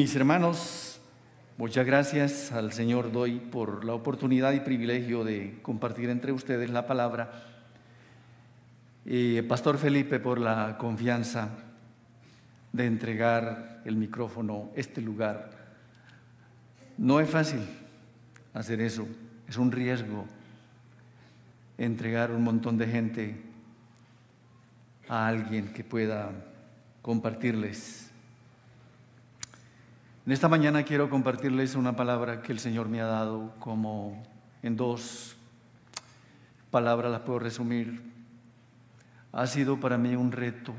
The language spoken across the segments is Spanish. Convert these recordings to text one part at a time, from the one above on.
Mis hermanos, muchas gracias al Señor doy por la oportunidad y privilegio de compartir entre ustedes la palabra. Y Pastor Felipe por la confianza de entregar el micrófono, este lugar. No es fácil hacer eso, es un riesgo entregar un montón de gente a alguien que pueda compartirles en esta mañana quiero compartirles una palabra que el Señor me ha dado como en dos palabras las puedo resumir. Ha sido para mí un reto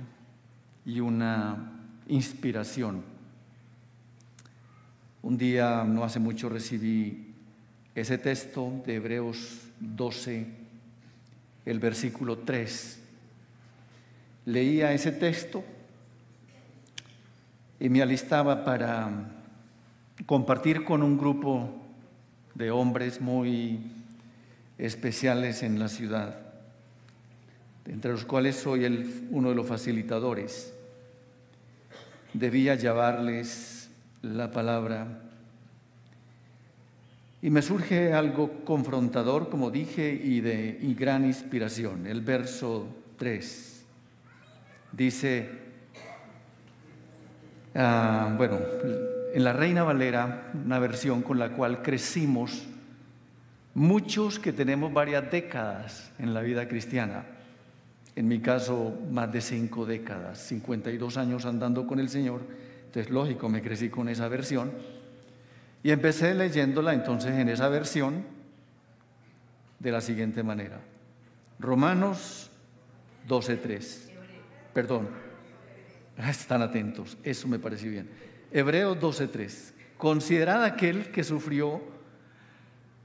y una inspiración. Un día, no hace mucho, recibí ese texto de Hebreos 12, el versículo 3. Leía ese texto y me alistaba para compartir con un grupo de hombres muy especiales en la ciudad, entre los cuales soy uno de los facilitadores. Debía llevarles la palabra y me surge algo confrontador, como dije, y de y gran inspiración. El verso 3 dice, Ah, bueno, en la Reina Valera, una versión con la cual crecimos muchos que tenemos varias décadas en la vida cristiana. En mi caso, más de cinco décadas, 52 años andando con el Señor. Entonces, lógico, me crecí con esa versión. Y empecé leyéndola entonces en esa versión de la siguiente manera. Romanos 12.3. Perdón, están atentos, eso me parece bien. Hebreos 12:3. Considerad aquel que sufrió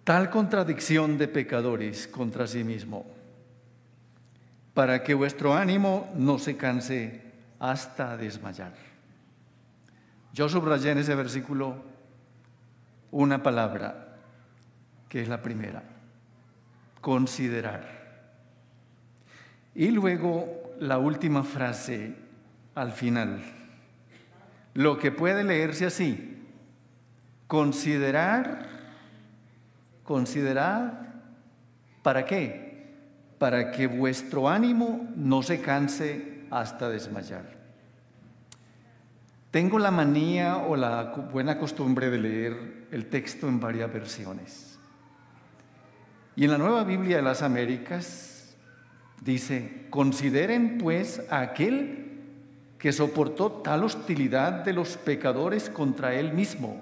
tal contradicción de pecadores contra sí mismo, para que vuestro ánimo no se canse hasta desmayar. Yo subrayé en ese versículo una palabra, que es la primera, considerar. Y luego la última frase, al final. Lo que puede leerse así, considerar, considerar, ¿para qué? Para que vuestro ánimo no se canse hasta desmayar. Tengo la manía o la buena costumbre de leer el texto en varias versiones. Y en la Nueva Biblia de las Américas dice, consideren pues a aquel que soportó tal hostilidad de los pecadores contra él mismo,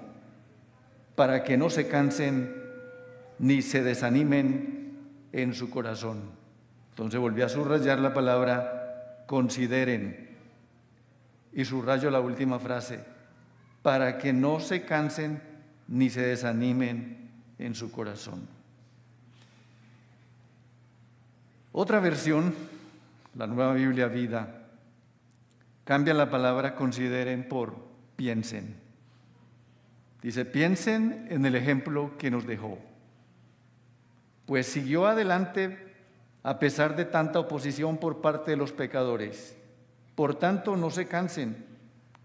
para que no se cansen ni se desanimen en su corazón. Entonces volví a subrayar la palabra consideren y subrayo la última frase, para que no se cansen ni se desanimen en su corazón. Otra versión, la nueva Biblia Vida, Cambia la palabra consideren por piensen. Dice, piensen en el ejemplo que nos dejó. Pues siguió adelante a pesar de tanta oposición por parte de los pecadores. Por tanto, no se cansen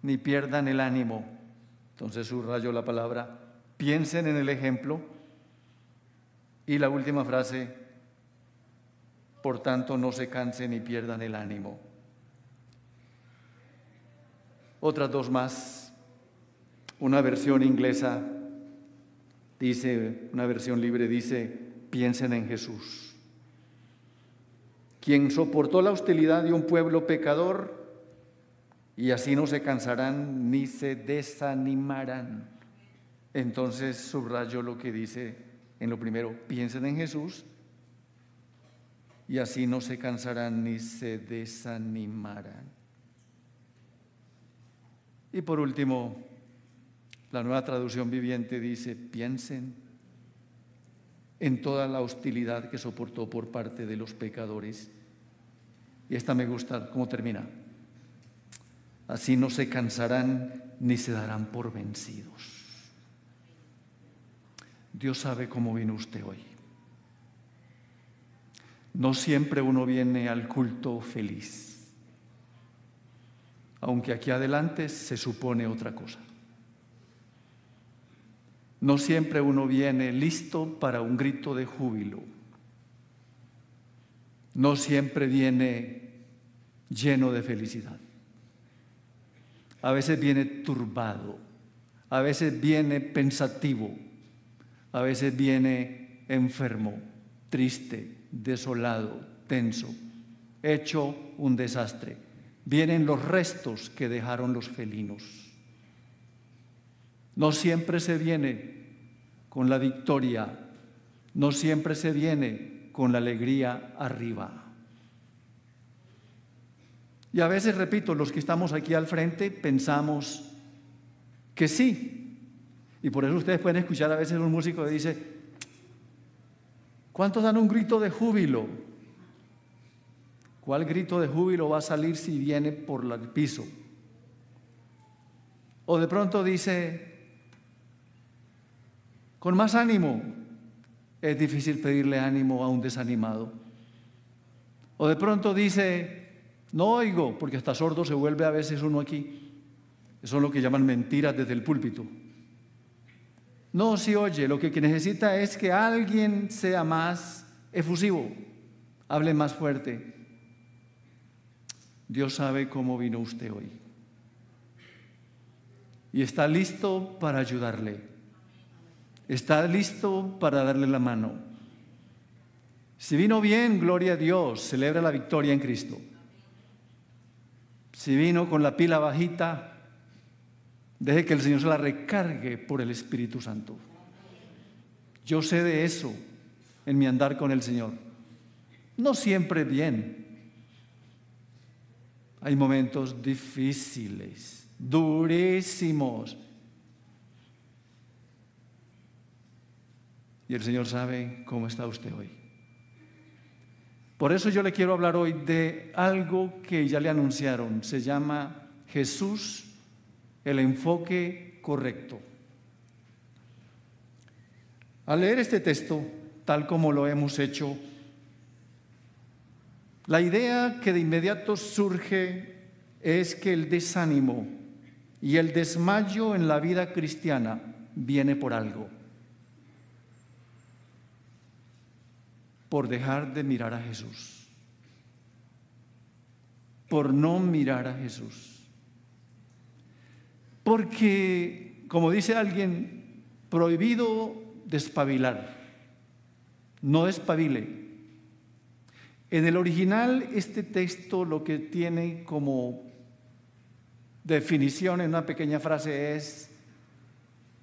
ni pierdan el ánimo. Entonces subrayo la palabra, piensen en el ejemplo. Y la última frase, por tanto, no se cansen ni pierdan el ánimo otras dos más. Una versión inglesa dice, una versión libre dice, piensen en Jesús, quien soportó la hostilidad de un pueblo pecador y así no se cansarán ni se desanimarán. Entonces subrayo lo que dice en lo primero, piensen en Jesús y así no se cansarán ni se desanimarán. Y por último, la nueva traducción viviente dice, piensen en toda la hostilidad que soportó por parte de los pecadores. Y esta me gusta cómo termina. Así no se cansarán ni se darán por vencidos. Dios sabe cómo vino usted hoy. No siempre uno viene al culto feliz aunque aquí adelante se supone otra cosa. no siempre uno viene listo para un grito de júbilo. No siempre viene lleno de felicidad. A veces viene turbado, a veces viene pensativo, a veces viene enfermo, triste, desolado, tenso, hecho un desastre. Vienen los restos que dejaron los felinos. No siempre se viene con la victoria, no siempre se viene con la alegría arriba. Y a veces, repito, los que estamos aquí al frente pensamos que sí. Y por eso ustedes pueden escuchar a veces un músico que dice, ¿cuántos dan un grito de júbilo? ¿Cuál grito de júbilo va a salir si viene por el piso? O de pronto dice, con más ánimo. Es difícil pedirle ánimo a un desanimado. O de pronto dice, no oigo, porque hasta sordo se vuelve a veces uno aquí. Eso es lo que llaman mentiras desde el púlpito. No, si oye, lo que necesita es que alguien sea más efusivo, hable más fuerte. Dios sabe cómo vino usted hoy. Y está listo para ayudarle. Está listo para darle la mano. Si vino bien, gloria a Dios, celebra la victoria en Cristo. Si vino con la pila bajita, deje que el Señor se la recargue por el Espíritu Santo. Yo sé de eso en mi andar con el Señor. No siempre bien. Hay momentos difíciles, durísimos Y el Señor sabe cómo está usted hoy. Por eso yo le quiero hablar hoy de algo que ya le anunciaron. Se llama Jesús, el enfoque correcto. Al leer este texto, tal como lo hemos hecho, la idea que de inmediato surge es que el desánimo y el desmayo en la vida cristiana viene por algo. por dejar de mirar a Jesús, por no mirar a Jesús. Porque, como dice alguien, prohibido despabilar, no despabile. En el original, este texto lo que tiene como definición en una pequeña frase es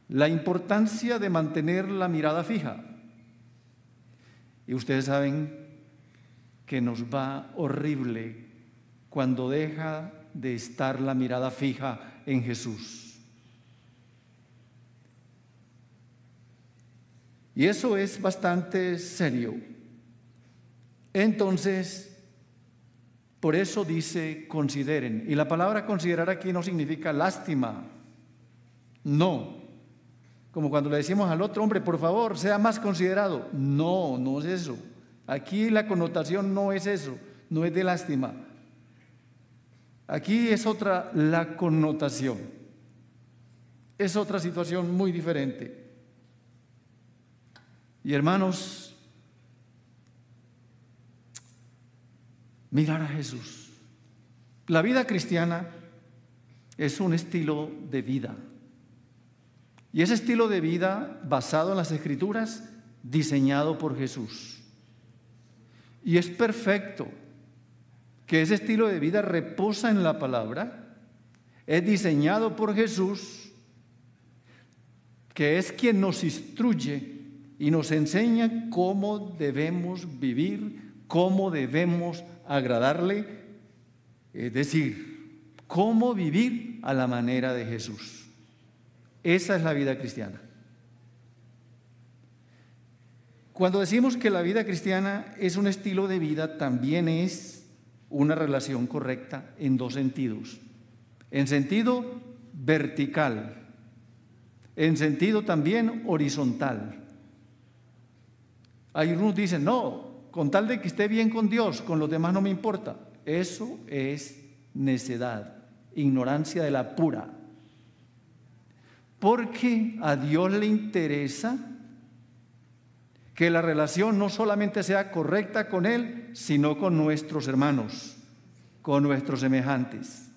la importancia de mantener la mirada fija. Y ustedes saben que nos va horrible cuando deja de estar la mirada fija en Jesús. Y eso es bastante serio. Entonces, por eso dice consideren. Y la palabra considerar aquí no significa lástima. No, como cuando le decimos al otro hombre, por favor, sea más considerado. No, no es eso. Aquí la connotación no es eso, no es de lástima. Aquí es otra la connotación. Es otra situación muy diferente. Y hermanos, mirar a Jesús. La vida cristiana es un estilo de vida. Y ese estilo de vida basado en las escrituras, diseñado por Jesús. Y es perfecto que ese estilo de vida reposa en la palabra, es diseñado por Jesús, que es quien nos instruye y nos enseña cómo debemos vivir, cómo debemos agradarle, es decir, cómo vivir a la manera de Jesús. Esa es la vida cristiana. Cuando decimos que la vida cristiana es un estilo de vida, también es una relación correcta en dos sentidos. En sentido vertical, en sentido también horizontal. Hay unos dicen, no, con tal de que esté bien con Dios, con los demás no me importa. Eso es necedad, ignorancia de la pura. Porque a Dios le interesa que la relación no solamente sea correcta con Él, sino con nuestros hermanos, con nuestros semejantes.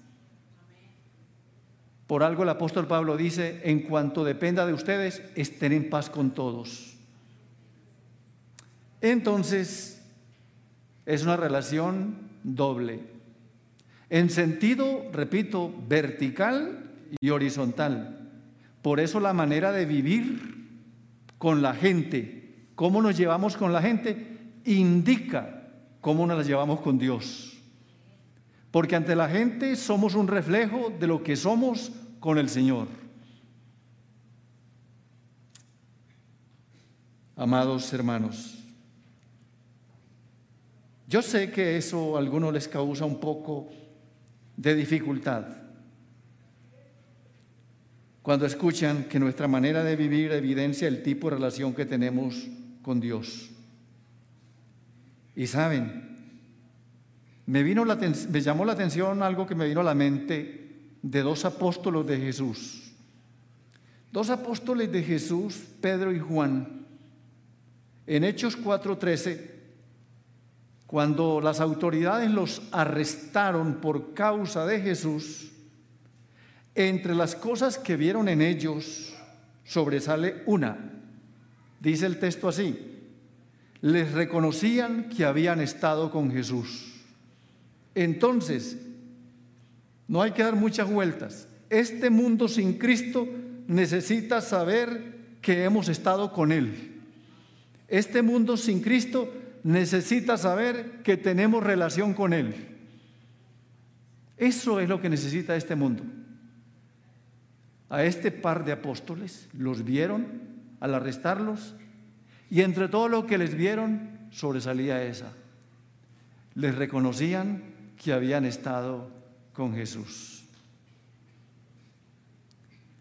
Por algo el apóstol Pablo dice, en cuanto dependa de ustedes, estén en paz con todos. Entonces, es una relación doble. En sentido, repito, vertical y horizontal. Por eso la manera de vivir con la gente, cómo nos llevamos con la gente, indica cómo nos llevamos con Dios. Porque ante la gente somos un reflejo de lo que somos con el Señor. Amados hermanos, yo sé que eso a algunos les causa un poco de dificultad cuando escuchan que nuestra manera de vivir evidencia el tipo de relación que tenemos con Dios. Y saben, me, vino me llamó la atención algo que me vino a la mente de dos apóstolos de Jesús. Dos apóstoles de Jesús, Pedro y Juan. En Hechos 4:13, cuando las autoridades los arrestaron por causa de Jesús, entre las cosas que vieron en ellos sobresale una. Dice el texto así, les reconocían que habían estado con Jesús. Entonces, no hay que dar muchas vueltas. Este mundo sin Cristo necesita saber que hemos estado con Él. Este mundo sin Cristo necesita saber que tenemos relación con Él. Eso es lo que necesita este mundo. A este par de apóstoles los vieron al arrestarlos y entre todo lo que les vieron sobresalía esa. Les reconocían que habían estado con Jesús.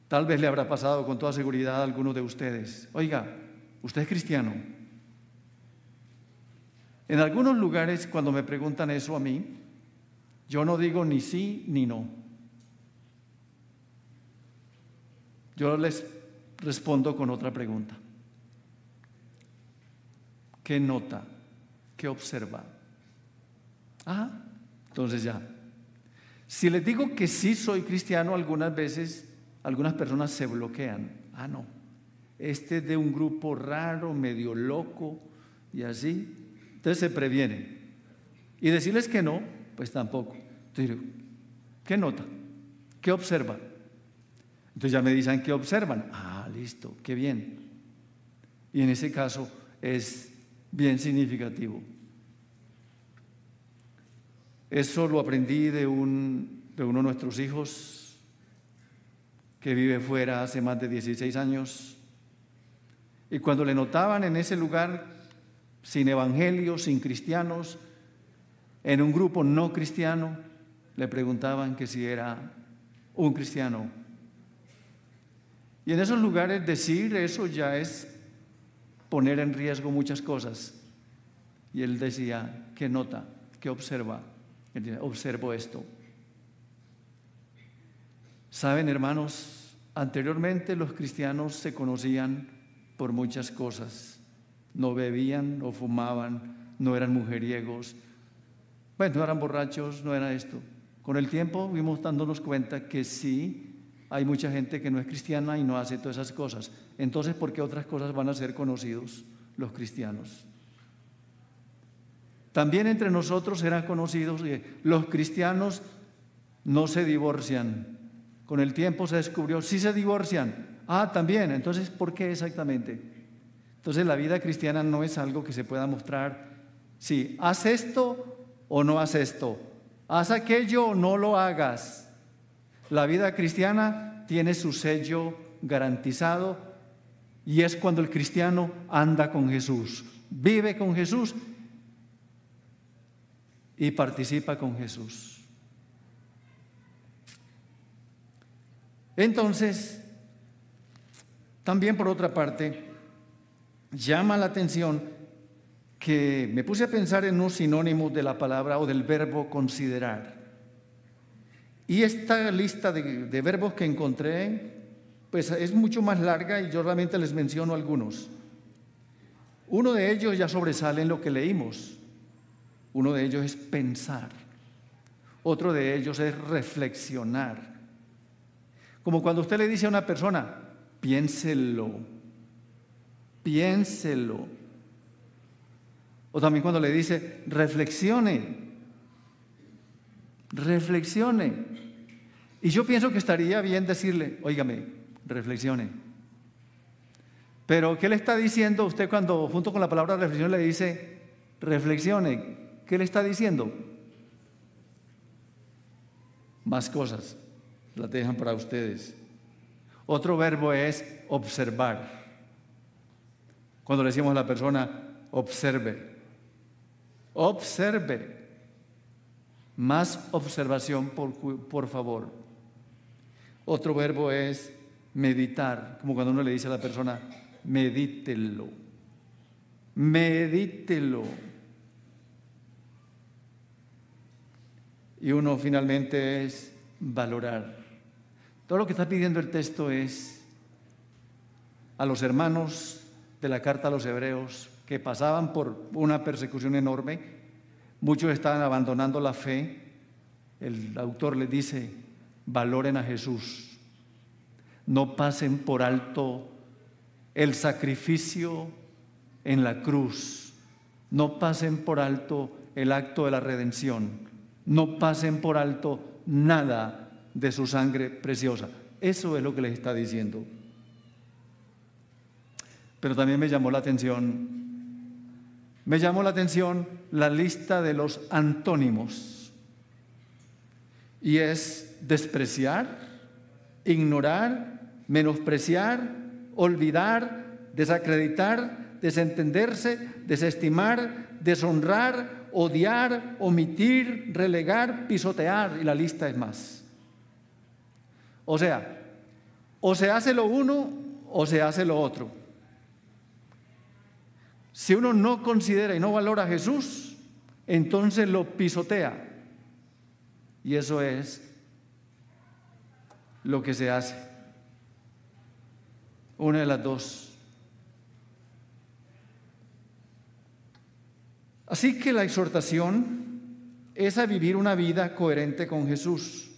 Tal vez le habrá pasado con toda seguridad a alguno de ustedes. Oiga, usted es cristiano. En algunos lugares cuando me preguntan eso a mí, yo no digo ni sí ni no. Yo les respondo con otra pregunta. ¿Qué nota? ¿Qué observa? Ah, entonces ya, si les digo que sí soy cristiano, algunas veces algunas personas se bloquean. Ah, no, este es de un grupo raro, medio loco y así. Entonces se previenen. Y decirles que no, pues tampoco. Entonces, ¿qué nota? ¿Qué observa? Entonces ya me dicen qué observan. Ah, listo, qué bien. Y en ese caso es bien significativo. Eso lo aprendí de, un, de uno de nuestros hijos que vive fuera hace más de 16 años. Y cuando le notaban en ese lugar, sin evangelio, sin cristianos, en un grupo no cristiano, le preguntaban que si era un cristiano. Y en esos lugares decir eso ya es poner en riesgo muchas cosas. Y él decía, ¿qué nota? ¿Qué observa? observo esto. Saben, hermanos, anteriormente los cristianos se conocían por muchas cosas. No bebían, no fumaban, no eran mujeriegos, bueno, no eran borrachos, no era esto. Con el tiempo fuimos dándonos cuenta que sí, hay mucha gente que no es cristiana y no hace todas esas cosas. Entonces, ¿por qué otras cosas van a ser conocidos los cristianos? También entre nosotros eran conocidos que los cristianos no se divorcian. Con el tiempo se descubrió, sí se divorcian. Ah, también. Entonces, ¿por qué exactamente? Entonces, la vida cristiana no es algo que se pueda mostrar. Sí, haz esto o no haz esto. Haz aquello o no lo hagas. La vida cristiana tiene su sello garantizado y es cuando el cristiano anda con Jesús, vive con Jesús y participa con Jesús. Entonces, también por otra parte, llama la atención que me puse a pensar en un sinónimo de la palabra o del verbo considerar. Y esta lista de, de verbos que encontré pues es mucho más larga y yo realmente les menciono algunos. Uno de ellos ya sobresale en lo que leímos. Uno de ellos es pensar. Otro de ellos es reflexionar. Como cuando usted le dice a una persona, piénselo, piénselo. O también cuando le dice, reflexione, reflexione. Y yo pienso que estaría bien decirle, óigame, reflexione. Pero ¿qué le está diciendo usted cuando junto con la palabra reflexión le dice, reflexione? ¿Qué le está diciendo? Más cosas, las dejan para ustedes. Otro verbo es observar. Cuando le decimos a la persona, observe, observe. Más observación, por, por favor. Otro verbo es meditar, como cuando uno le dice a la persona, medítelo, medítelo. Y uno finalmente es valorar. Todo lo que está pidiendo el texto es a los hermanos de la carta a los hebreos que pasaban por una persecución enorme, Muchos estaban abandonando la fe. El autor les dice, valoren a Jesús. No pasen por alto el sacrificio en la cruz. No pasen por alto el acto de la redención. No pasen por alto nada de su sangre preciosa. Eso es lo que les está diciendo. Pero también me llamó la atención me llamó la atención la lista de los antónimos. Y es despreciar, ignorar, menospreciar, olvidar, desacreditar, desentenderse, desestimar, deshonrar, odiar, omitir, relegar, pisotear, y la lista es más. O sea, o se hace lo uno o se hace lo otro. Si uno no considera y no valora a Jesús, entonces lo pisotea. Y eso es lo que se hace. Una de las dos. Así que la exhortación es a vivir una vida coherente con Jesús,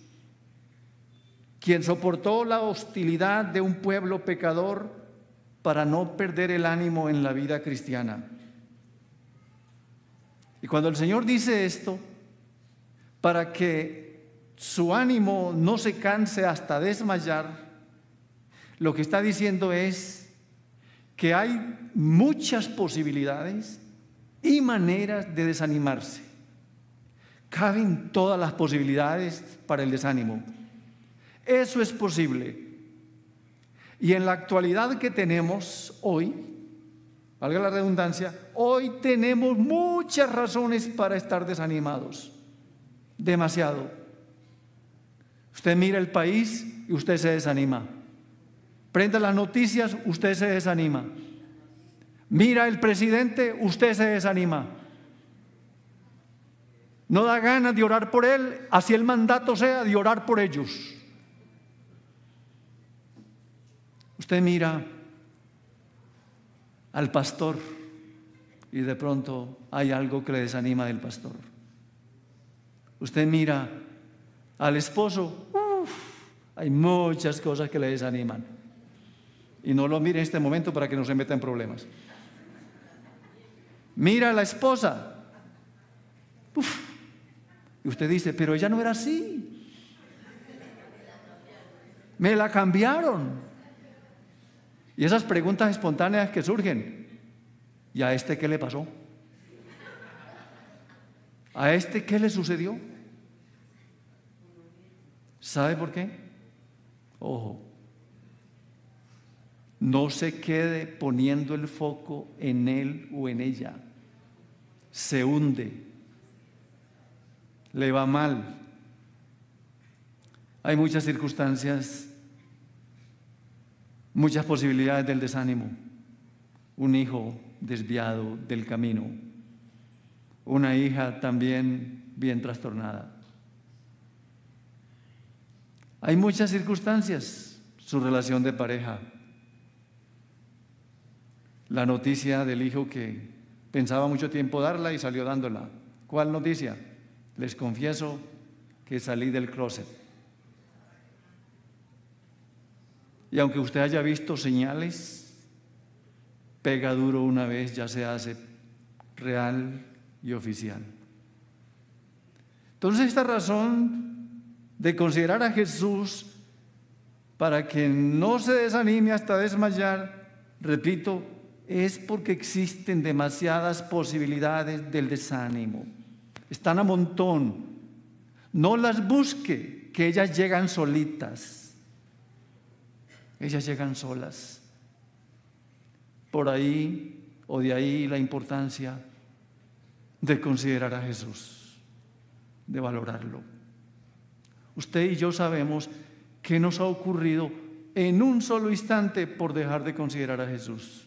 quien soportó la hostilidad de un pueblo pecador para no perder el ánimo en la vida cristiana. Y cuando el Señor dice esto, para que su ánimo no se canse hasta desmayar, lo que está diciendo es que hay muchas posibilidades y maneras de desanimarse. Caben todas las posibilidades para el desánimo. Eso es posible y en la actualidad que tenemos hoy, valga la redundancia, hoy tenemos muchas razones para estar desanimados. Demasiado. Usted mira el país y usted se desanima. Prenda las noticias, usted se desanima. Mira el presidente, usted se desanima. No da ganas de orar por él, así el mandato sea de orar por ellos. Usted mira al pastor y de pronto hay algo que le desanima del pastor. Usted mira al esposo, hay muchas cosas que le desaniman. Y no lo mire en este momento para que no se meta en problemas. Mira a la esposa. y usted dice, pero ella no era así. Me la cambiaron. Y esas preguntas espontáneas que surgen, ¿y a este qué le pasó? ¿A este qué le sucedió? ¿Sabe por qué? Ojo, no se quede poniendo el foco en él o en ella. Se hunde. Le va mal. Hay muchas circunstancias muchas posibilidades del desánimo, un hijo desviado del camino, una hija también bien trastornada. Hay muchas circunstancias, su relación de pareja. La noticia del hijo que pensaba mucho tiempo darla y salió dándola. ¿Cuál noticia? Les confieso que salí del closet. Y aunque usted haya visto señales, pega duro una vez, ya se hace real y oficial. Entonces esta razón de considerar a Jesús para que no se desanime hasta desmayar, repito, es porque existen demasiadas posibilidades del desánimo. Están a montón. No las busque, que ellas llegan solitas. Ellas llegan solas. Por ahí o de ahí la importancia de considerar a Jesús, de valorarlo. Usted y yo sabemos ¿Qué nos ha ocurrido en un solo instante por dejar de considerar a Jesús?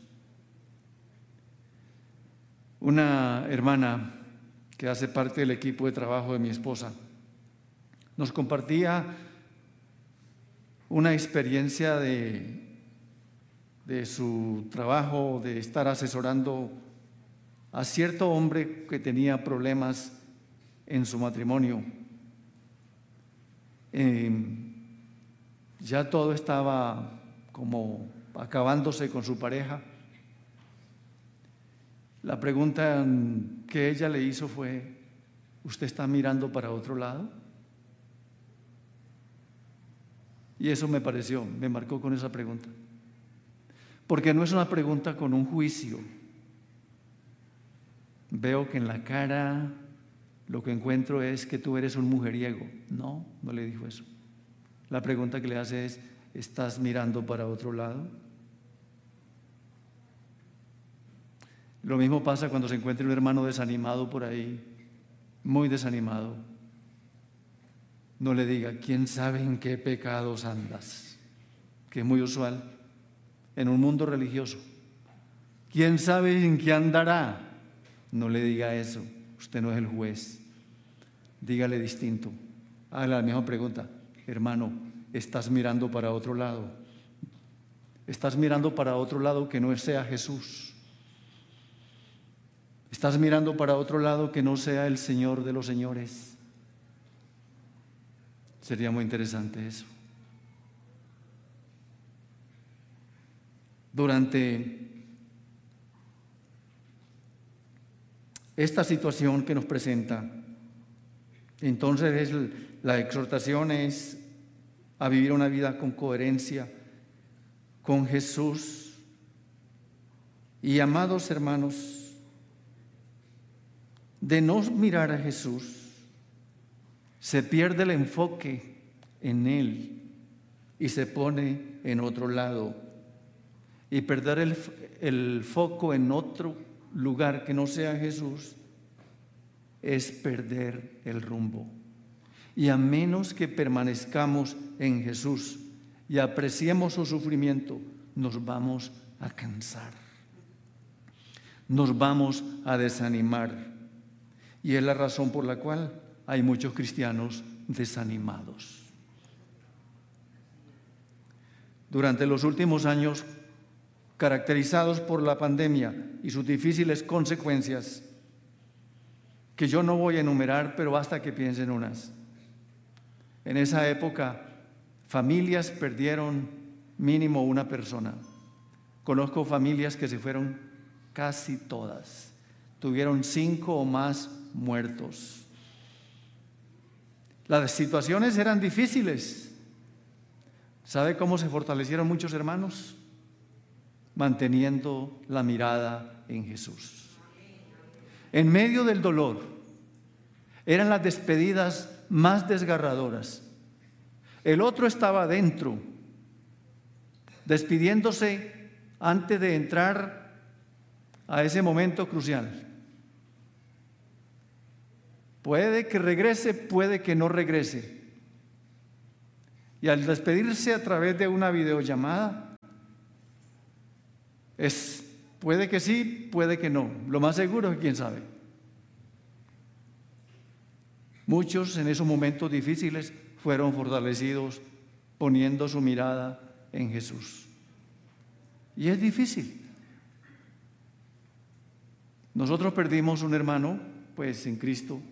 Una hermana que hace parte del equipo de trabajo de mi esposa nos compartía una experiencia de, de su trabajo, de estar asesorando a cierto hombre que tenía problemas en su matrimonio. Eh, ya todo estaba como acabándose con su pareja. La pregunta que ella le hizo fue, ¿usted está mirando para otro lado? Y eso me pareció, me marcó con esa pregunta. Porque no es una pregunta con un juicio. Veo que en la cara lo que encuentro es que tú eres un mujeriego. No, no le dijo eso. La pregunta que le hace es, ¿estás mirando para otro lado? Lo mismo pasa cuando se encuentra un hermano desanimado por ahí, muy desanimado. No le diga, ¿quién sabe en qué pecados andas? Que es muy usual en un mundo religioso. ¿Quién sabe en qué andará? No le diga eso. Usted no es el juez. Dígale distinto. Haga la misma pregunta hermano, estás mirando para otro lado. Estás mirando para otro lado que no sea Jesús. Estás mirando para otro lado que no sea el Señor de los señores. Sería muy interesante eso. Durante esta situación que nos presenta, entonces es la exhortación es a vivir una vida con coherencia con Jesús. Y amados hermanos, de no mirar a Jesús, se pierde el enfoque en Él y se pone en otro lado. Y perder el, el foco en otro lugar que no sea Jesús es perder el rumbo. Y a menos que permanezcamos en Jesús y apreciemos su sufrimiento, nos vamos a cansar. Nos vamos a desanimar. Y es la razón por la cual hay muchos cristianos desanimados. Durante los últimos años, caracterizados por la pandemia y sus difíciles consecuencias, que yo no voy a enumerar, pero basta que piensen unas. En esa época, familias perdieron mínimo una persona. Conozco familias que se fueron casi todas. Tuvieron cinco o más muertos. Las situaciones eran difíciles. ¿Sabe cómo se fortalecieron muchos hermanos? Manteniendo la mirada en Jesús. En medio del dolor, eran las despedidas más desgarradoras. El otro estaba dentro, despidiéndose antes de entrar a ese momento crucial. Puede que regrese, puede que no regrese. Y al despedirse a través de una videollamada, es, puede que sí, puede que no. Lo más seguro es quién sabe. Muchos en esos momentos difíciles fueron fortalecidos poniendo su mirada en Jesús. Y es difícil. Nosotros perdimos un hermano, pues en Cristo.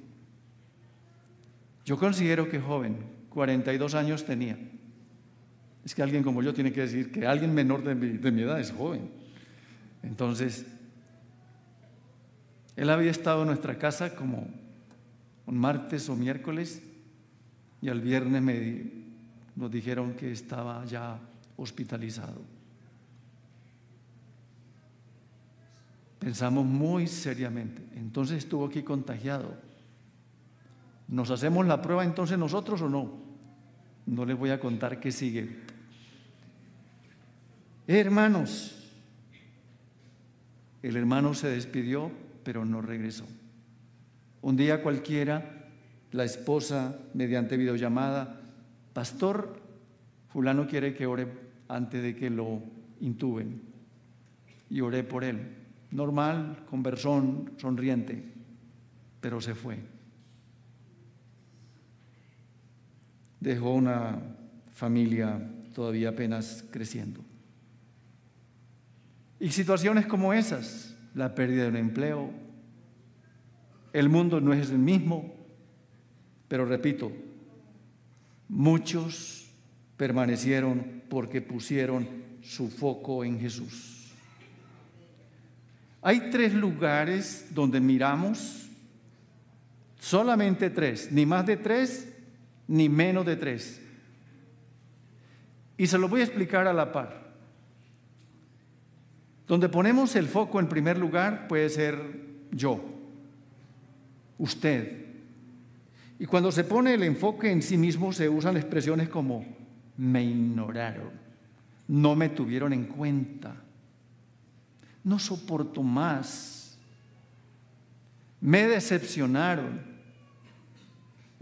Yo considero que joven, 42 años tenía. Es que alguien como yo tiene que decir que alguien menor de mi, edad es joven. Entonces, él había estado en nuestra casa como un martes o miércoles y al viernes me, nos dijeron que estaba ya hospitalizado. Pensamos muy seriamente. Entonces estuvo aquí contagiado. ¿Nos hacemos la prueba entonces nosotros o no? No les voy a contar qué sigue. Hermanos, el hermano se despidió, pero no regresó. Un día cualquiera, la esposa, mediante videollamada, pastor, fulano quiere que ore antes de que lo intuben. Y oré por él. Normal, conversón, sonriente, pero se fue. Dejó una familia todavía apenas creciendo. Y situaciones como esas, la pérdida de un empleo, el mundo no es el mismo, pero repito, muchos permanecieron porque pusieron su foco en Jesús. Hay tres lugares donde miramos, solamente tres, ni más de tres, ni menos de tres. Y se lo voy a explicar a la par. Donde ponemos el foco en primer lugar puede ser yo usted. Y cuando se pone el enfoque en sí mismo se usan expresiones como me ignoraron, no me tuvieron en cuenta, no soporto más, me decepcionaron,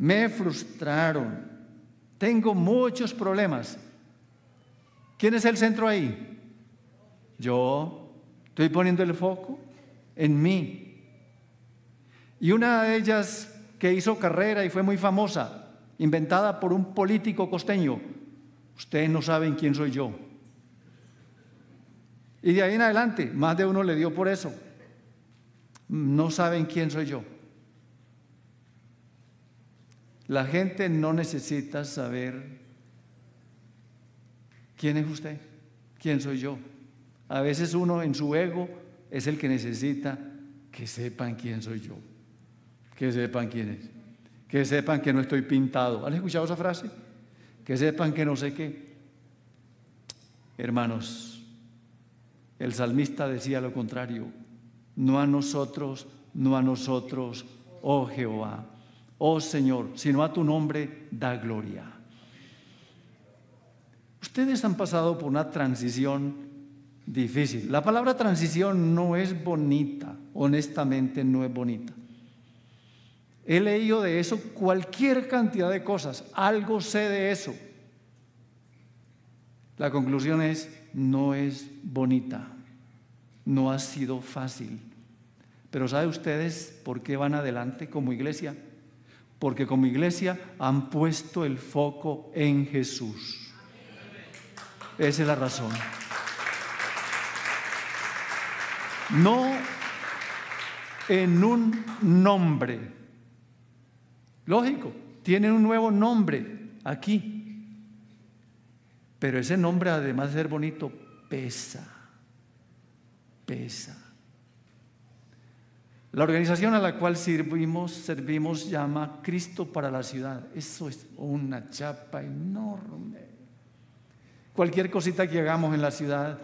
me frustraron, tengo muchos problemas. ¿Quién es el centro ahí? Yo estoy poniendo el foco en mí. Y una de ellas que hizo carrera y fue muy famosa, inventada por un político costeño, ustedes no saben quién soy yo. Y de ahí en adelante, más de uno le dio por eso. No saben quién soy yo. La gente no necesita saber quién es usted, quién soy yo. A veces uno en su ego es el que necesita que sepan quién soy yo que sepan quién es, que sepan que no estoy pintado. ¿Han escuchado esa frase? Que sepan que no sé qué. Hermanos, el salmista decía lo contrario, no a nosotros, no a nosotros, oh Jehová, oh Señor, sino a tu nombre da gloria. Ustedes han pasado por una transición difícil. La palabra transición no es bonita, honestamente no es bonita. He leído de eso cualquier cantidad de cosas, algo sé de eso. La conclusión es, no es bonita, no ha sido fácil. Pero ¿sabe ustedes por qué van adelante como iglesia? Porque como iglesia han puesto el foco en Jesús. Esa es la razón. No en un nombre Lógico, tiene un nuevo nombre aquí. Pero ese nombre, además de ser bonito, pesa. Pesa. La organización a la cual servimos, servimos llama Cristo para la ciudad. Eso es una chapa enorme. Cualquier cosita que hagamos en la ciudad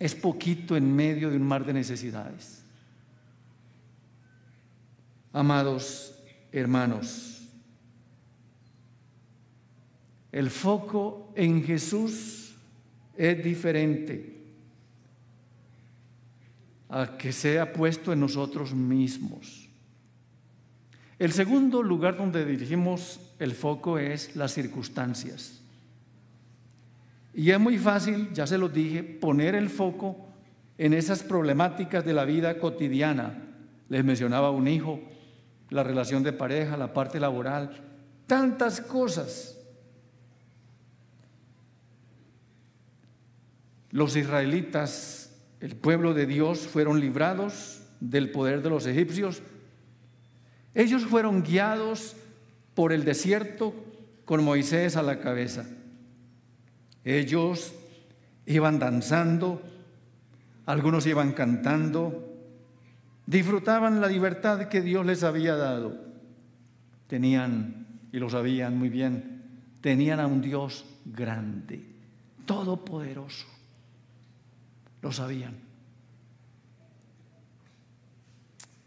es poquito en medio de un mar de necesidades. Amados, hermanos. El foco en Jesús es diferente a que sea puesto en nosotros mismos. El segundo lugar donde dirigimos el foco es las circunstancias. Y es muy fácil, ya se lo dije, poner el foco en esas problemáticas de la vida cotidiana. Les mencionaba un hijo, la relación de pareja, la parte laboral, tantas cosas. los israelitas, el pueblo de Dios, fueron librados del poder de los egipcios, ellos fueron guiados por el desierto con Moisés a la cabeza. Ellos iban danzando, algunos iban cantando, disfrutaban la libertad que Dios les había dado. Tenían, y lo sabían muy bien, tenían a un Dios grande, todopoderoso. Lo sabían.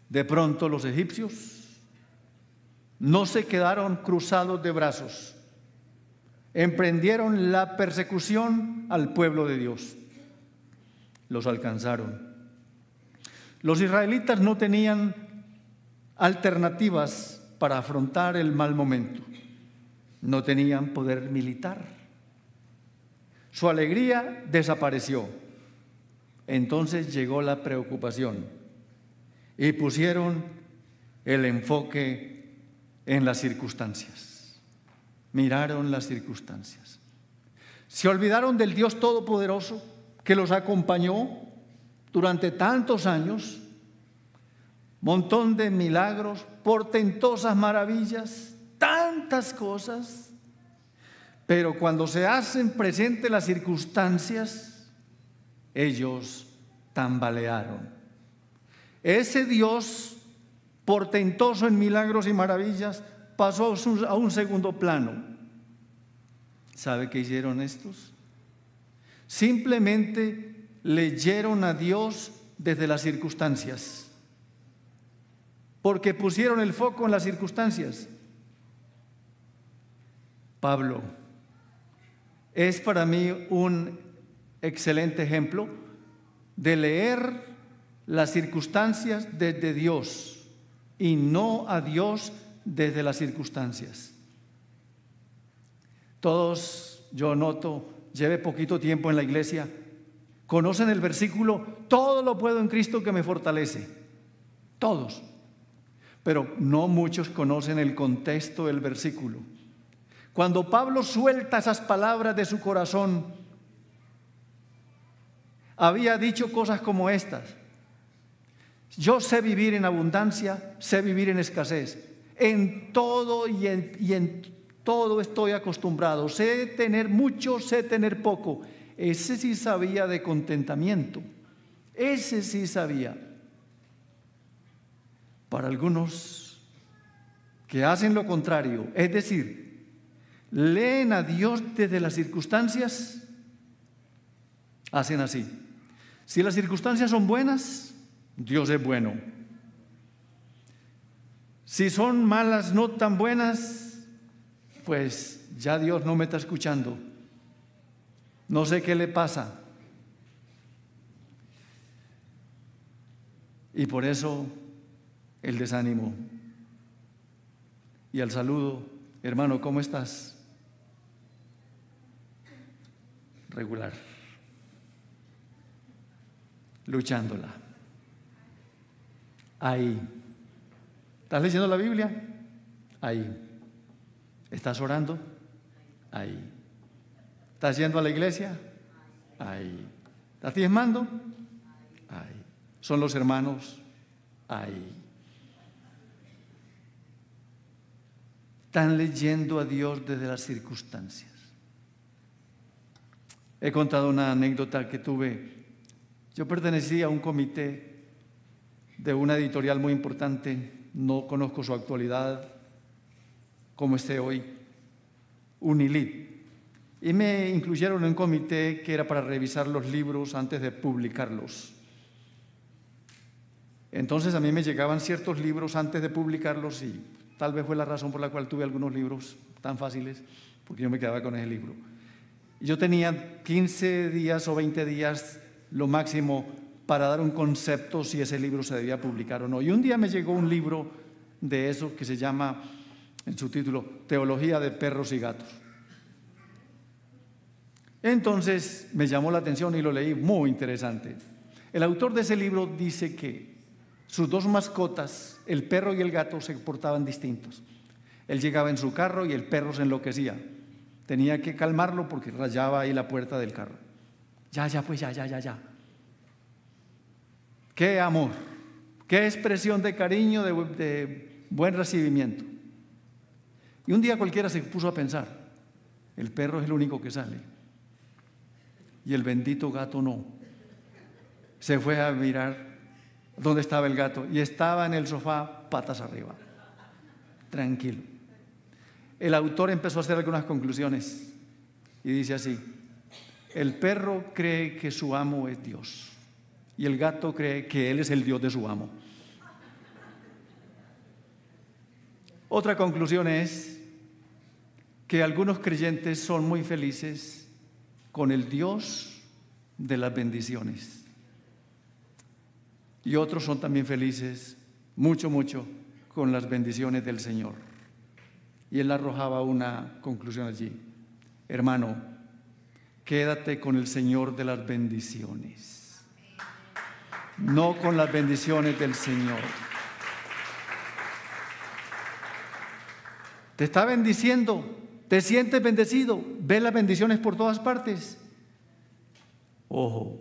De pronto los egipcios no se quedaron cruzados de brazos, emprendieron la persecución al pueblo de Dios. Los alcanzaron. Los israelitas no tenían alternativas para afrontar el mal momento. No tenían poder militar. Su alegría desapareció. Entonces llegó la preocupación y pusieron el enfoque en las circunstancias. Miraron las circunstancias. Se olvidaron del Dios Todopoderoso que los acompañó durante tantos años montón de milagros, portentosas maravillas, tantas cosas, pero cuando se hacen presentes las circunstancias, ellos tambalearon. Ese Dios portentoso en milagros y maravillas pasó a un segundo plano. ¿Sabe qué hicieron estos? Simplemente leyeron a Dios desde las circunstancias porque pusieron el foco en las circunstancias. Pablo es para mí un excelente ejemplo de leer las circunstancias desde Dios y no a Dios desde las circunstancias. Todos, yo noto, lleve poquito tiempo en la iglesia, conocen el versículo, todo lo puedo en Cristo que me fortalece. Todos pero no muchos conocen el contexto del versículo. Cuando Pablo suelta esas palabras de su corazón, había dicho cosas como estas. Yo sé vivir en abundancia, sé vivir en escasez. En todo y en, todo estoy acostumbrado. Sé tener mucho, sé tener poco. Ese sí sabía de contentamiento. Ese sí sabía. Para algunos que hacen lo contrario, es decir, leen a Dios desde las circunstancias, hacen así. Si las circunstancias son buenas, Dios es bueno. Si son malas, no tan buenas, pues ya Dios no me está escuchando. No sé qué le pasa. Y por eso el desánimo. Y al saludo, hermano, ¿cómo estás? Regular. Luchándola. Ahí. ¿Estás leyendo la Biblia? Ahí. ¿Estás orando? Ahí. ¿Estás yendo a la iglesia? Ahí. ¿Estás diezmando? Ahí. ¿Son los hermanos? Ahí. Están leyendo a Dios desde las circunstancias. He contado una anécdota que tuve. Yo pertenecía a un comité de una editorial muy importante, no conozco su actualidad, como esté hoy, Unilid. Y me incluyeron en un comité que era para revisar los libros antes de publicarlos. Entonces a mí me llegaban ciertos libros antes de publicarlos y Tal vez fue la razón por la cual tuve algunos libros tan fáciles, porque yo me quedaba con ese libro. Yo tenía 15 días o 20 días lo máximo para dar un concepto si ese libro se debía publicar o no. Y un día me llegó un libro de eso que se llama, en su título, Teología de Perros y Gatos. Entonces me llamó la atención y lo leí, muy interesante. El autor de ese libro dice que sus dos mascotas, el perro y el gato, se portaban distintos. Él llegaba en su carro y el perro se enloquecía. Tenía que calmarlo porque rayaba ahí la puerta del carro. Ya, ya, pues ya, ya, ya, ya. Qué amor, qué expresión de cariño, de, buen recibimiento. Y un día cualquiera se puso a pensar, el perro es el único que sale y el bendito gato no. Se fue a mirar dónde estaba el gato y estaba en el sofá patas arriba, tranquilo. El autor empezó a hacer algunas conclusiones y dice así, el perro cree que su amo es Dios y el gato cree que él es el Dios de su amo. Otra conclusión es que algunos creyentes son muy felices con el Dios de las bendiciones. Y otros son también felices, mucho, mucho, con las bendiciones del Señor. Y él arrojaba una conclusión allí. Hermano, quédate con el Señor de las bendiciones, no con las bendiciones del Señor. Te está bendiciendo, te sientes bendecido, ve las bendiciones por todas partes. Ojo,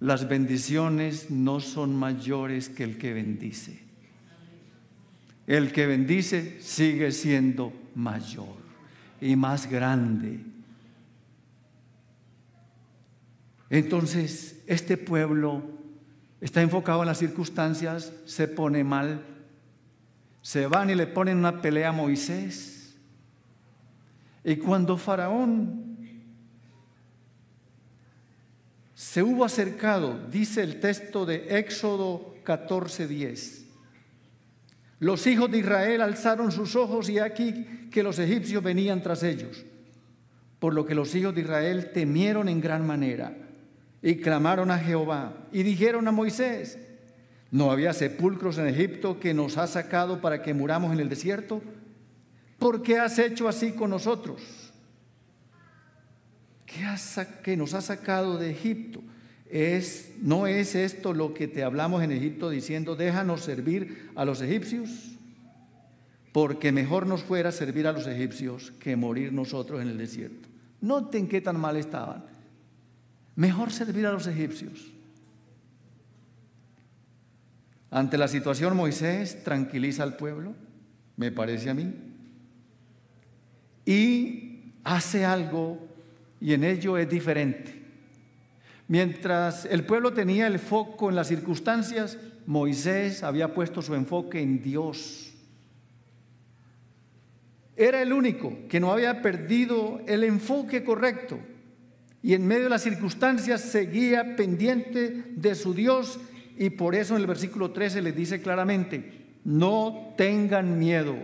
las bendiciones no son mayores que el que bendice. El que bendice sigue siendo mayor y más grande. Entonces, este pueblo está enfocado en las circunstancias, se pone mal, se van y le ponen una pelea a Moisés. Y cuando Faraón se hubo acercado, dice el texto de Éxodo 14:10, los hijos de Israel alzaron sus ojos y aquí que los egipcios venían tras ellos, por lo que los hijos de Israel temieron en gran manera y clamaron a Jehová y dijeron a Moisés, ¿No había sepulcros en Egipto que nos ha sacado para que muramos en el desierto? ¿Por qué has hecho así con nosotros? ¿Qué que nos ha sacado de Egipto? ¿Es, ¿No es esto lo que te hablamos en Egipto diciendo, déjanos servir a los egipcios? Porque mejor nos fuera servir a los egipcios que morir nosotros en el desierto. Noten qué tan mal estaban. Mejor servir a los egipcios. Ante la situación Moisés tranquiliza al pueblo, me parece a mí, y hace algo y en ello es diferente. Mientras el pueblo tenía el foco en las circunstancias, Moisés había puesto su enfoque en Dios. Era el único que no había perdido el enfoque correcto y en medio de las circunstancias seguía pendiente de su Dios y por eso en el versículo 13 les dice claramente, no tengan miedo,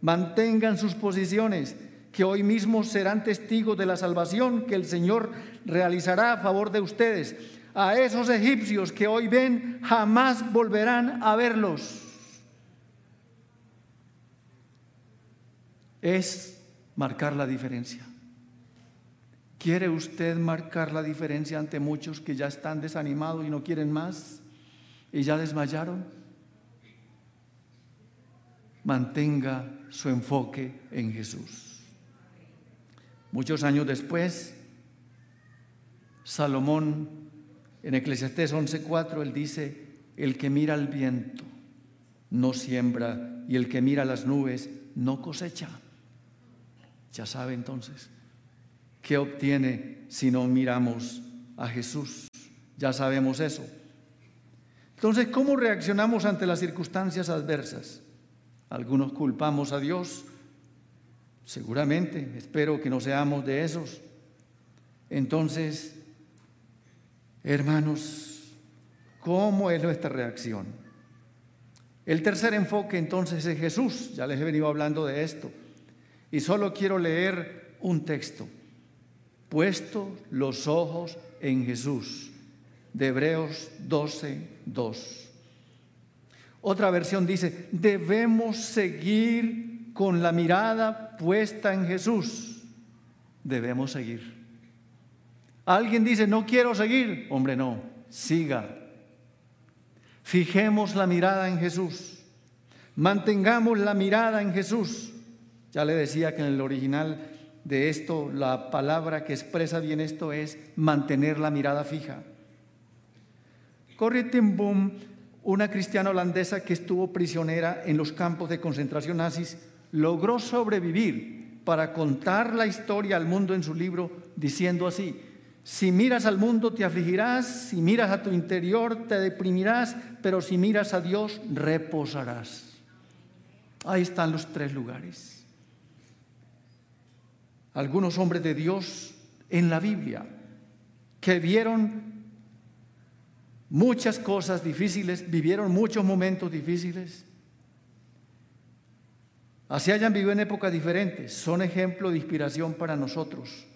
mantengan sus posiciones, que hoy mismo serán testigos de la salvación que el Señor realizará a favor de ustedes. A esos egipcios que hoy ven, jamás volverán a verlos. Es marcar la diferencia. ¿Quiere usted marcar la diferencia ante muchos que ya están desanimados y no quieren más? y ya desmayaron, mantenga su enfoque en Jesús. Muchos años después, Salomón en Eclesiastés 11:4 él dice, el que mira al viento no siembra y el que mira las nubes no cosecha. Ya sabe entonces, ¿qué obtiene si no miramos a Jesús? Ya sabemos eso. Entonces, ¿cómo reaccionamos ante las circunstancias adversas? Algunos culpamos a Dios, seguramente, espero que no seamos de esos. Entonces, hermanos, ¿cómo es nuestra reacción? El tercer enfoque entonces es Jesús, ya les he venido hablando de esto, y solo quiero leer un texto, puesto los ojos en Jesús de Hebreos 12, 2. Otra versión dice, debemos seguir con la mirada puesta en Jesús. Debemos seguir. Alguien dice, no quiero seguir. Hombre, no, siga. Fijemos la mirada en Jesús. Mantengamos la mirada en Jesús. Ya le decía que en el original de esto, la palabra que expresa bien esto es mantener la mirada fija. Corrie ten Boom, una cristiana holandesa que estuvo prisionera en los campos de concentración nazis, logró sobrevivir para contar la historia al mundo en su libro diciendo así, si miras al mundo te afligirás, si miras a tu interior te deprimirás, pero si miras a Dios reposarás. Ahí están los tres lugares. Algunos hombres de Dios en la Biblia que vieron muchas cosas difíciles, vivieron muchos momentos difíciles. Así hayan vivido en épocas diferentes, son ejemplo de inspiración para nosotros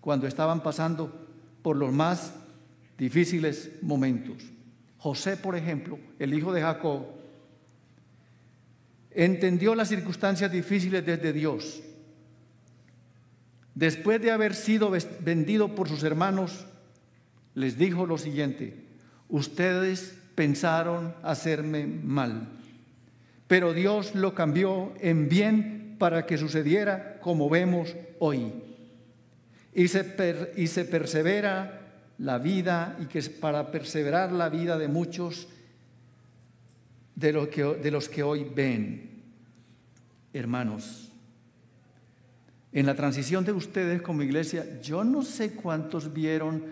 cuando estaban pasando por los más difíciles momentos. José, por ejemplo, el hijo de Jacob, entendió las circunstancias difíciles desde Dios. Después de haber sido vendido por sus hermanos, les dijo lo siguiente, ustedes pensaron hacerme mal, pero Dios lo cambió en bien para que sucediera como vemos hoy y se, y se persevera la vida y que para perseverar la vida de muchos de, lo que, de los que hoy ven. Hermanos, en la transición de ustedes como iglesia, yo no sé cuántos vieron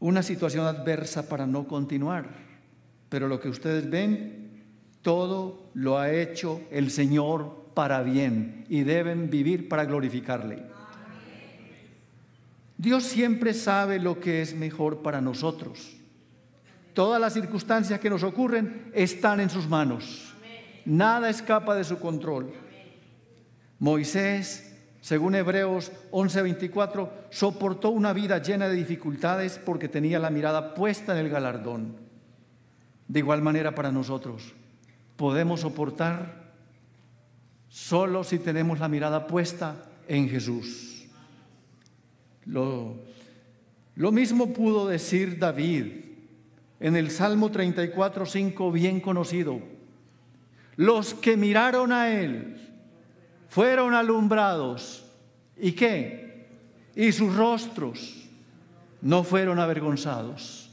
una situación adversa para no continuar, pero lo que ustedes ven, todo lo ha hecho el Señor para bien y deben vivir para glorificarle. Dios siempre sabe lo que es mejor para nosotros. Todas las circunstancias que nos ocurren están en sus manos. Nada escapa de su control. Moisés, según Hebreos 11:24, soportó una vida llena de dificultades porque tenía la mirada puesta en el galardón. De igual manera para nosotros, podemos soportar solo si tenemos la mirada puesta en Jesús. Lo, lo mismo pudo decir David en el Salmo 34, 5, bien conocido. Los que miraron a él fueron alumbrados. ¿Y qué? Y sus rostros no fueron avergonzados.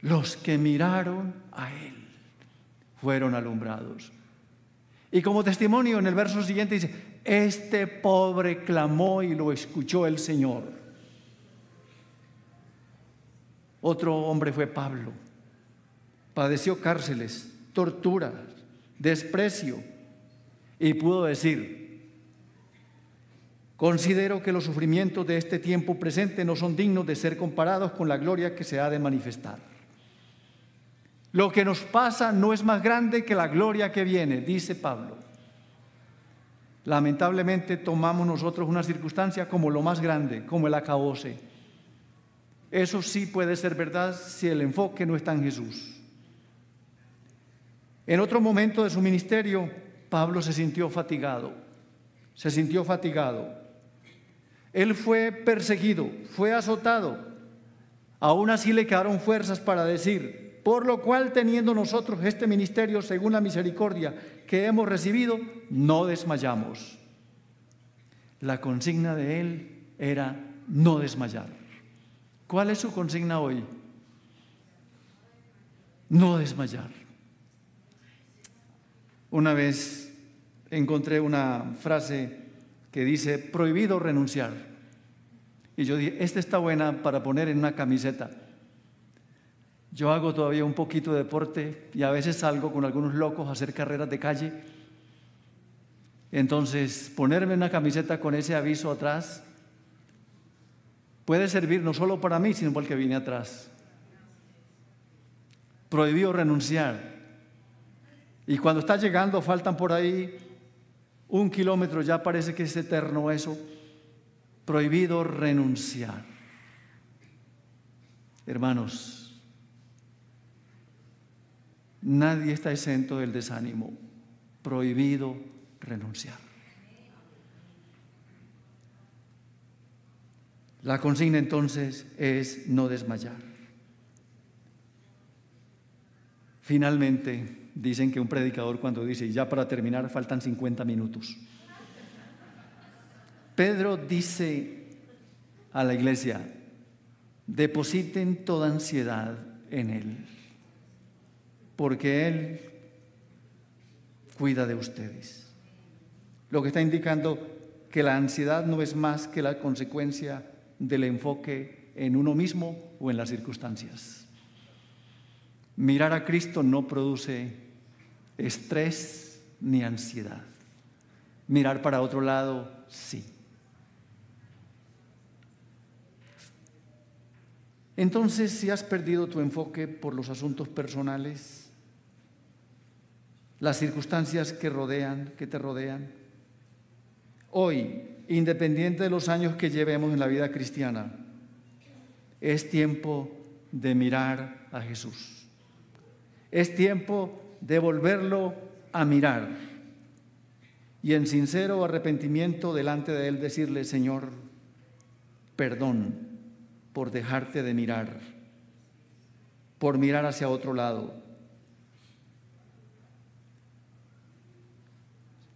Los que miraron a él fueron alumbrados. Y como testimonio en el verso siguiente dice, este pobre clamó y lo escuchó el Señor. Otro hombre fue Pablo. Padeció cárceles, torturas, desprecio y pudo decir, considero que los sufrimientos de este tiempo presente no son dignos de ser comparados con la gloria que se ha de manifestar. Lo que nos pasa no es más grande que la gloria que viene, dice Pablo. Lamentablemente tomamos nosotros una circunstancia como lo más grande, como el acabose. Eso sí puede ser verdad si el enfoque no está en Jesús. En otro momento de su ministerio, Pablo se sintió fatigado, se sintió fatigado. Él fue perseguido, fue azotado. Aún así le quedaron fuerzas para decir, por lo cual teniendo nosotros este ministerio según la misericordia que hemos recibido, no desmayamos. La consigna de él era no desmayar. ¿Cuál es su consigna hoy? No desmayar. Una vez encontré una frase que dice, prohibido renunciar. Y yo dije, esta está buena para poner en una camiseta. Yo hago todavía un poquito de deporte y a veces salgo con algunos locos a hacer carreras de calle. Entonces, ponerme una camiseta con ese aviso atrás puede servir no solo para mí, sino para el que viene atrás. Prohibido renunciar. Y cuando está llegando, faltan por ahí un kilómetro, ya parece que es eterno eso. Prohibido renunciar. Hermanos, Nadie está exento del desánimo. Prohibido renunciar. La consigna entonces es no desmayar. Finalmente, dicen que un predicador cuando dice, ya para terminar faltan 50 minutos. Pedro dice a la iglesia, depositen toda ansiedad en Él, porque Él cuida de ustedes. Lo que está indicando que la ansiedad no es más que la consecuencia del enfoque en uno mismo o en las circunstancias. Mirar a Cristo no produce estrés ni ansiedad. Mirar para otro lado, sí. Entonces, si has perdido tu enfoque por los asuntos personales, las circunstancias que rodean, que te rodean, hoy, independiente de los años que llevemos en la vida cristiana, es tiempo de mirar a Jesús. Es tiempo de volverlo a mirar y en sincero arrepentimiento delante de Él decirle, Señor, perdón por dejarte de mirar, por mirar hacia otro lado.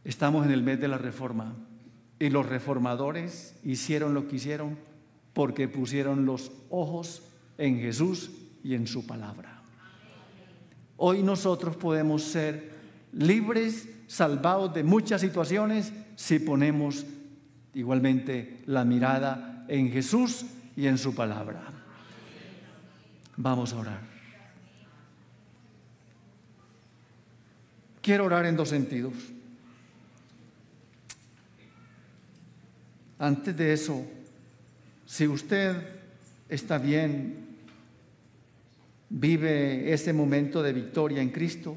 Estamos en el mes de la reforma y los reformadores hicieron lo que hicieron porque pusieron los ojos en Jesús y en su palabra. Hoy nosotros podemos ser libres, salvados de muchas situaciones si ponemos igualmente la mirada en Jesús y en su palabra. Vamos a orar. Quiero orar en dos sentidos. Antes de eso, si usted está bien, vive ese momento de victoria en Cristo,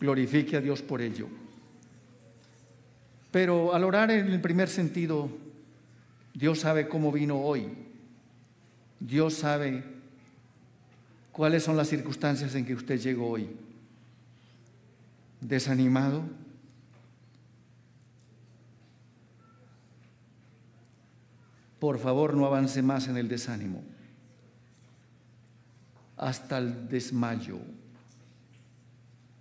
glorifique a Dios por ello. Pero al orar en el primer sentido, Dios sabe cómo vino hoy Dios sabe cuáles son las circunstancias en que usted llegó hoy. Desanimado. Por favor, no avance más en el desánimo. Hasta el desmayo.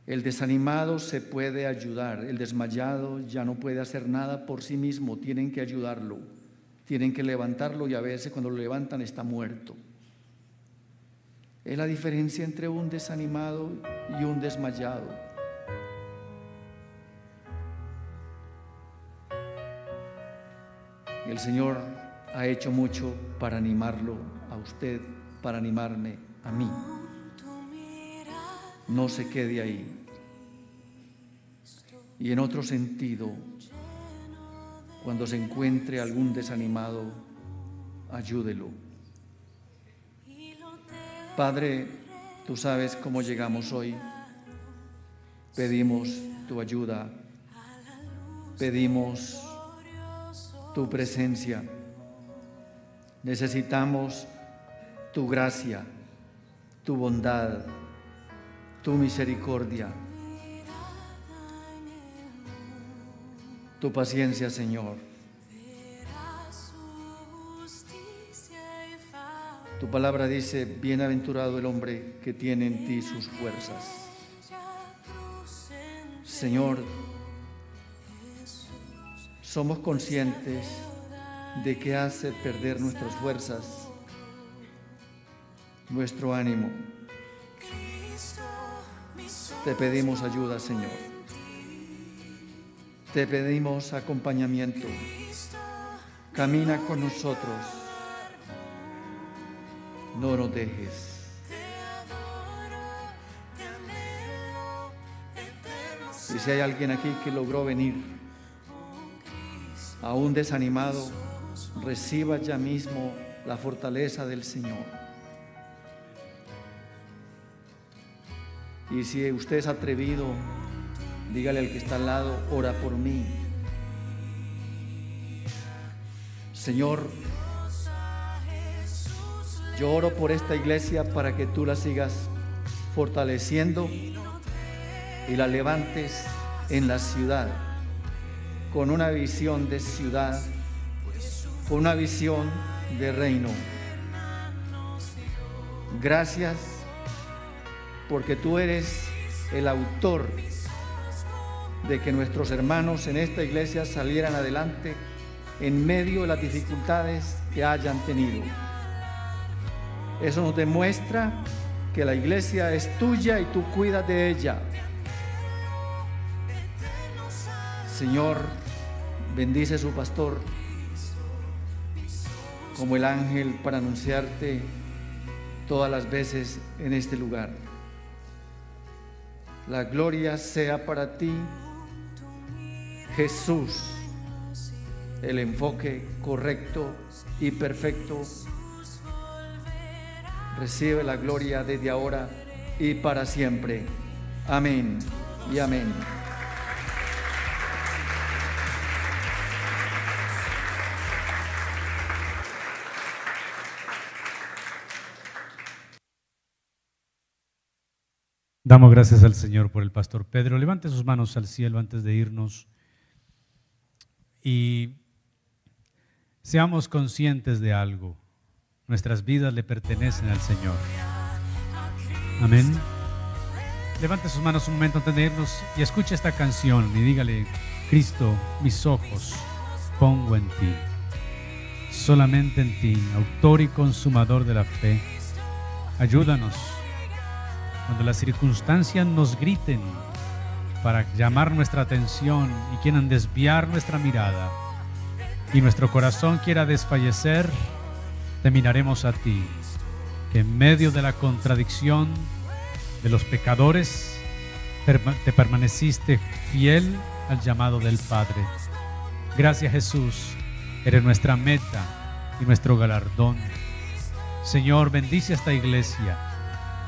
El desanimado se puede ayudar, el desmayado ya no puede hacer nada por sí mismo, tienen que ayudarlo tienen que levantarlo y a veces cuando lo levantan está muerto. Es la diferencia entre un desanimado y un desmayado. El Señor ha hecho mucho para animarlo a usted, para animarme a mí. No se quede ahí. Y en otro sentido, cuando se encuentre algún desanimado, ayúdelo. Padre, tú sabes cómo llegamos hoy. Pedimos tu ayuda. Pedimos tu presencia. Necesitamos tu gracia, tu bondad, tu misericordia. tu paciencia, Señor. Tu palabra dice, bienaventurado el hombre que tiene en ti sus fuerzas. Señor, somos conscientes de que hace perder nuestras fuerzas, nuestro ánimo. Te pedimos ayuda, Señor. Te pedimos acompañamiento. Camina con nosotros. No nos dejes. Y si hay alguien aquí que logró venir aún desanimado, reciba ya mismo la fortaleza del Señor. Y si usted es atrevido Dígale al que está al lado, ora por mí. Señor, yo oro por esta iglesia para que tú la sigas fortaleciendo y la levantes en la ciudad con una visión de ciudad, con una visión de reino. Gracias porque tú eres el autor de que nuestros hermanos en esta iglesia salieran adelante en medio de las dificultades que hayan tenido. Eso nos demuestra que la iglesia es tuya y tú cuidas de ella. Señor, bendice su pastor como el ángel para anunciarte todas las veces en este lugar. La gloria sea para ti, Jesús, el enfoque correcto y perfecto. Recibe la gloria desde ahora y para siempre. Amén y amén. Damos gracias al Señor por el pastor Pedro. Levante sus manos al cielo antes de irnos y seamos conscientes de algo. Nuestras vidas le pertenecen al Señor. Amén. Levante sus manos un momento antes de irnos y escuche esta canción y dígale, Cristo, mis ojos pongo en ti, solamente en ti, autor y consumador de la fe. Ayúdanos cuando las circunstancias nos griten para llamar nuestra atención y quieran desviar nuestra mirada y nuestro corazón quiera desfallecer, te miraremos a ti, que en medio de la contradicción de los pecadores te permaneciste fiel al llamado del Padre. Gracias Jesús, eres nuestra meta y nuestro galardón. Señor, bendice esta iglesia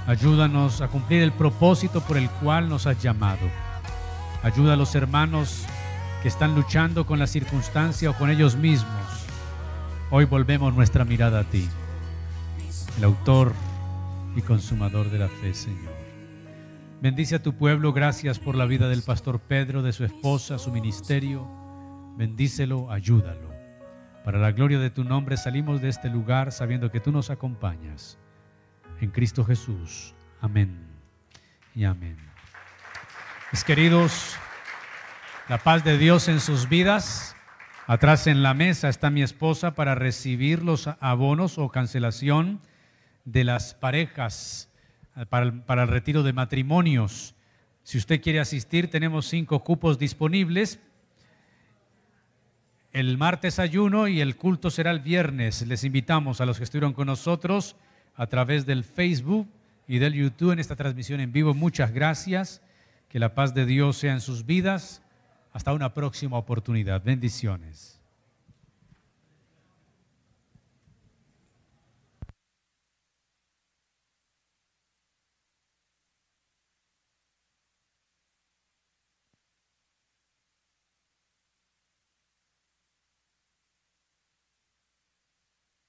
Ayúdanos a cumplir el propósito por el cual nos has llamado. Ayuda a los hermanos que están luchando con la circunstancia o con ellos mismos. Hoy volvemos nuestra mirada a ti, el autor y consumador de la fe, Señor. Bendice a tu pueblo, gracias por la vida del pastor Pedro, de su esposa, su ministerio. Bendícelo, ayúdalo. Para la gloria de tu nombre salimos de este lugar sabiendo que tú nos acompañas en Cristo Jesús. Amén y amén. Mis queridos, la paz de Dios en sus vidas. Atrás en la mesa está mi esposa para recibir los abonos o cancelación de las parejas eh, para el, para el retiro de matrimonios. Si usted quiere asistir, tenemos cinco cupos disponibles. El martes ayuno y el culto será el viernes. Les invitamos a los que estuvieron con nosotros a través del Facebook y del YouTube en esta transmisión en vivo. Muchas gracias. Que la paz de Dios sea en sus vidas. Hasta una próxima oportunidad. Bendiciones.